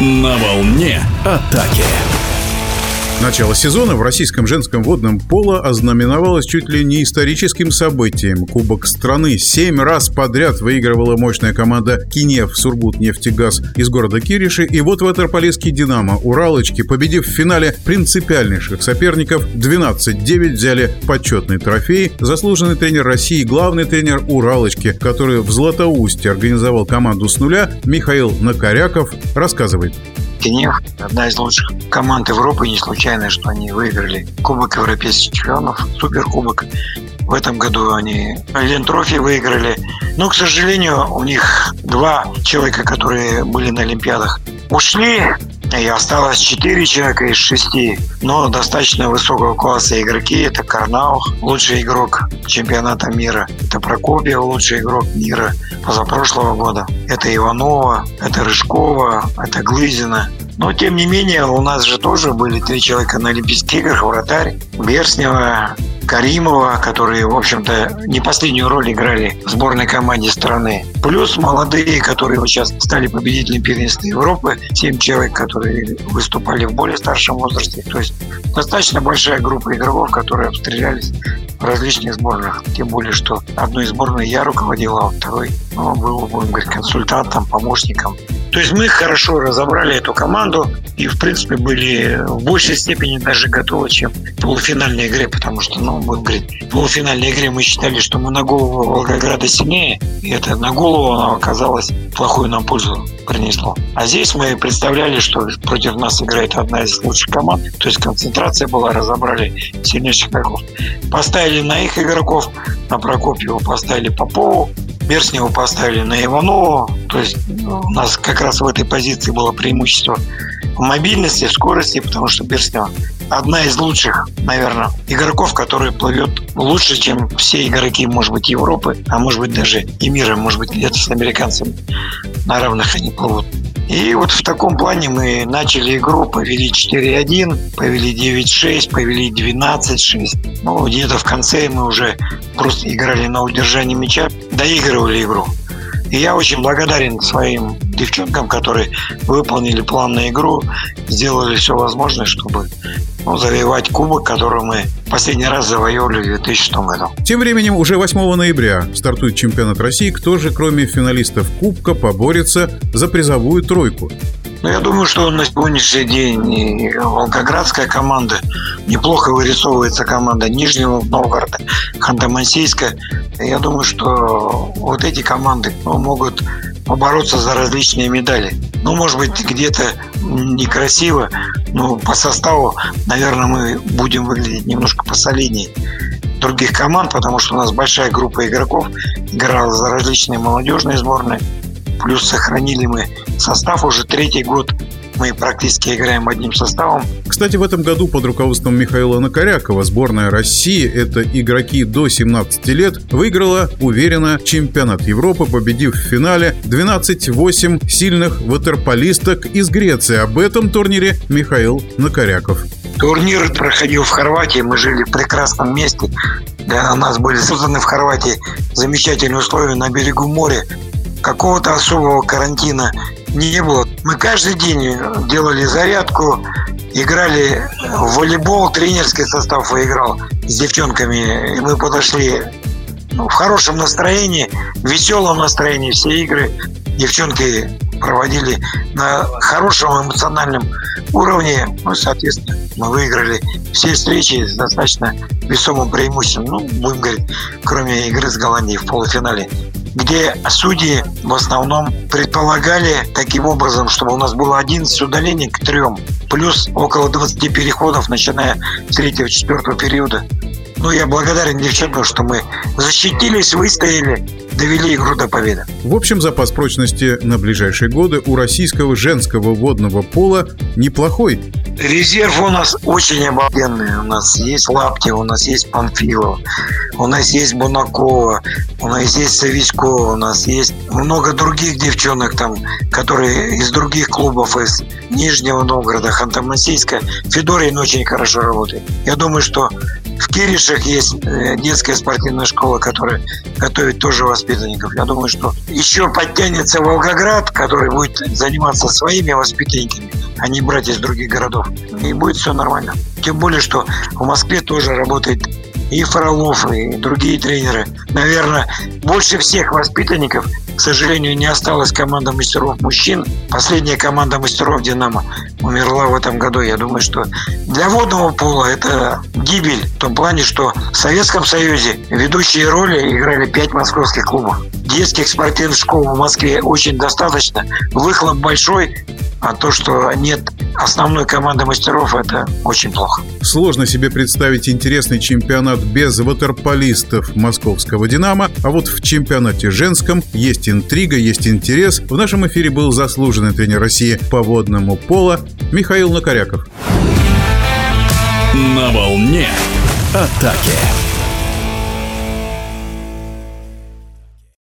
На волне атаки. Начало сезона в российском женском водном поло ознаменовалось чуть ли не историческим событием. Кубок страны семь раз подряд выигрывала мощная команда Кинев Сургут нефтегаз из города Кириши. И вот ватерполийский «Динамо» Уралочки, победив в финале принципиальнейших соперников, 12-9 взяли почетный трофей. Заслуженный тренер России, главный тренер Уралочки, который в Златоусте организовал команду с нуля, Михаил Накоряков, рассказывает. Кенев – одна из лучших команд Европы. Не случайно, что они выиграли Кубок Европейских чемпионов, Суперкубок. В этом году они Лентрофи выиграли. Но, к сожалению, у них два человека, которые были на Олимпиадах, ушли. И осталось четыре человека из шести, но достаточно высокого класса игроки. Это Карнаух, лучший игрок чемпионата мира. Это Прокопьев, лучший игрок мира позапрошлого года. Это Иванова, это Рыжкова, это Глызина. Но, тем не менее, у нас же тоже были три человека на Олимпийских играх. Вратарь, Берснева, Каримова, которые, в общем-то, не последнюю роль играли в сборной команде страны. Плюс молодые, которые вот сейчас стали победителями первенства Европы, семь человек, которые выступали в более старшем возрасте. То есть достаточно большая группа игроков, которые обстрелялись в различных сборных. Тем более, что одной сборной я руководил, а второй ну, был, будем говорить, консультантом, помощником. То есть мы хорошо разобрали эту команду и, в принципе, были в большей степени даже готовы, чем в полуфинальной игре, потому что, ну, будем говорить, в полуфинальной игре мы считали, что мы на голову Волгограда сильнее, и это на голову оно оказалось плохую нам пользу принесло. А здесь мы представляли, что против нас играет одна из лучших команд, то есть концентрация была, разобрали сильнейших игроков. Поставили на их игроков, на Прокопьева поставили Попову, Берснева поставили на Иванова. То есть у нас как раз в этой позиции было преимущество в мобильности, в скорости, потому что Берснева одна из лучших, наверное, игроков, которая плывет лучше, чем все игроки, может быть, Европы, а может быть, даже и мира, может быть, где-то с американцами на равных они плывут. И вот в таком плане мы начали игру, повели 4-1, повели 9-6, повели 12-6. Ну, где-то в конце мы уже просто играли на удержании мяча, доигрывали игру. И я очень благодарен своим девчонкам, которые выполнили план на игру, сделали все возможное, чтобы ну, завоевать кубок, который мы последний раз завоевали в 2006 году. Тем временем уже 8 ноября стартует чемпионат России. Кто же, кроме финалистов Кубка, поборется за призовую тройку? Ну, я думаю, что на сегодняшний день Волгоградская команда, неплохо вырисовывается команда Нижнего Новгорода, Ханты-Мансийска. Я думаю, что вот эти команды могут побороться за различные медали. Ну, может быть, где-то некрасиво, но по составу, наверное, мы будем выглядеть немножко посолиднее других команд, потому что у нас большая группа игроков играла за различные молодежные сборные. Плюс сохранили мы состав уже третий год мы практически играем одним составом. Кстати, в этом году под руководством Михаила Накорякова сборная России, это игроки до 17 лет, выиграла уверенно чемпионат Европы, победив в финале 12-8 сильных ватерполисток из Греции. Об этом турнире Михаил Накоряков. Турнир проходил в Хорватии, мы жили в прекрасном месте. Для нас были созданы в Хорватии замечательные условия на берегу моря. Какого-то особого карантина не было. Мы каждый день делали зарядку, играли в волейбол, тренерский состав выиграл с девчонками. И мы подошли ну, в хорошем настроении, в веселом настроении все игры. Девчонки проводили на хорошем эмоциональном уровне. Ну, соответственно, мы выиграли все встречи с достаточно весомым преимуществом. Ну, будем говорить, кроме игры с Голландией в полуфинале где судьи в основном предполагали таким образом, чтобы у нас было 11 удалений к трем, плюс около 20 переходов, начиная с третьего-четвертого периода. Ну, я благодарен девчонкам, что мы защитились, выстояли, довели игру до победы. В общем, запас прочности на ближайшие годы у российского женского водного пола неплохой. Резерв у нас очень обалденный. У нас есть Лапти, у нас есть Панфилов, у нас есть Бунакова, у нас есть Савичкова, у нас есть много других девчонок там, которые из других клубов, из Нижнего Новгорода, Ханты-Мансийска. Федорин очень хорошо работает. Я думаю, что В Киришах есть э, детская спортивная школа, которая готовит тоже воспитанников. Я думаю, что еще подтянется Волгоград, который будет заниматься своими воспитанниками, а не брать из других городов. И будет все нормально. Тем более, что в Москве тоже работает и Фролов, и другие тренеры. Наверное, больше всех воспитанников, к сожалению, не осталась команда мастеров мужчин. Последняя команда мастеров «Динамо» умерла в этом году. Я думаю, что для водного пола это гибель в том плане, что в Советском Союзе ведущие роли играли пять московских клубов. Детских спортивных школ в Москве очень достаточно. Выхлоп большой, а то, что нет основной команды мастеров, это очень плохо. Сложно себе представить интересный чемпионат без ватерполистов московского «Динамо», а вот в чемпионате женском есть интрига, есть интерес. В нашем эфире был заслуженный тренер России по водному пола Михаил Накоряков. На волне атаки.